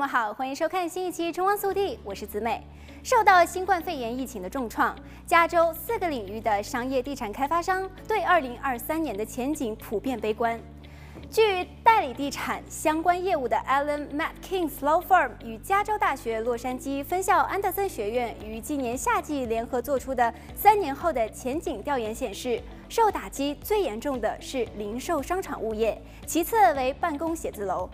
们好，欢迎收看新一期《春光速递》，我是子美。受到新冠肺炎疫情的重创，加州四个领域的商业地产开发商对2023年的前景普遍悲观。据代理地产相关业务的 Allen Matkins Law Firm 与加州大学洛杉矶分校安德森学院于今年夏季联合做出的三年后的前景调研显示，受打击最严重的是零售商场物业，其次为办公写字楼。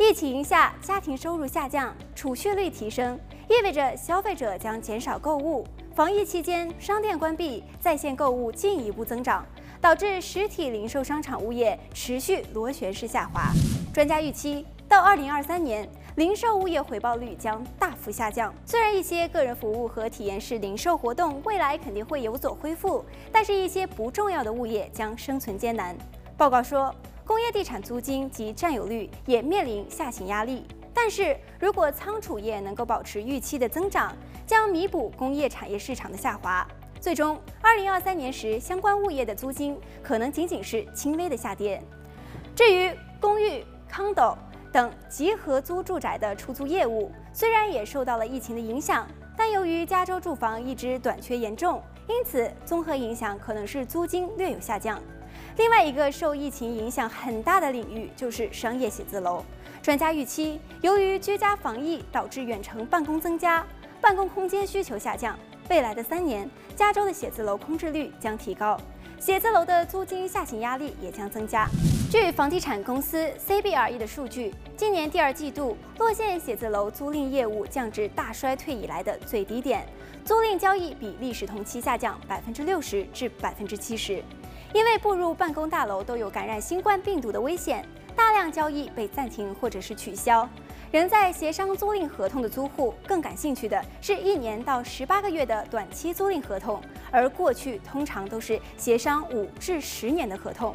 疫情下，家庭收入下降，储蓄率提升，意味着消费者将减少购物。防疫期间，商店关闭，在线购物进一步增长，导致实体零售商场物业持续螺旋式下滑。专家预期，到二零二三年，零售物业回报率将大幅下降。虽然一些个人服务和体验式零售活动未来肯定会有所恢复，但是一些不重要的物业将生存艰难。报告说。工业地产租金及占有率也面临下行压力，但是如果仓储业能够保持预期的增长，将弥补工业产业市场的下滑。最终，二零二三年时，相关物业的租金可能仅仅是轻微的下跌。至于公寓、condo 等集合租住宅的出租业务，虽然也受到了疫情的影响，但由于加州住房一直短缺严重，因此综合影响可能是租金略有下降。另外一个受疫情影响很大的领域就是商业写字楼。专家预期，由于居家防疫导致远程办公增加，办公空间需求下降，未来的三年，加州的写字楼空置率将提高，写字楼的租金下行压力也将增加。据房地产公司 CBRE 的数据，今年第二季度，洛县写字楼租赁业务降至大衰退以来的最低点，租赁交易比历史同期下降百分之六十至百分之七十。因为步入办公大楼都有感染新冠病毒的危险，大量交易被暂停或者是取消。仍在协商租赁合同的租户更感兴趣的是一年到十八个月的短期租赁合同，而过去通常都是协商五至十年的合同。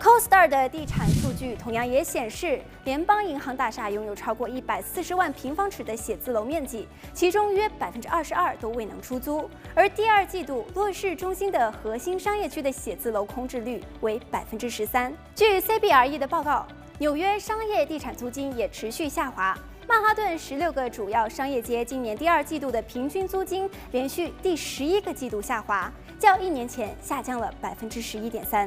CoStar 的地产数据同样也显示，联邦银行大厦拥有超过一百四十万平方尺的写字楼面积，其中约百分之二十二都未能出租。而第二季度，洛市中心的核心商业区的写字楼空置率为百分之十三。据 CBRE 的报告，纽约商业地产租金也持续下滑。曼哈顿十六个主要商业街今年第二季度的平均租金连续第十一个季度下滑，较一年前下降了百分之十一点三。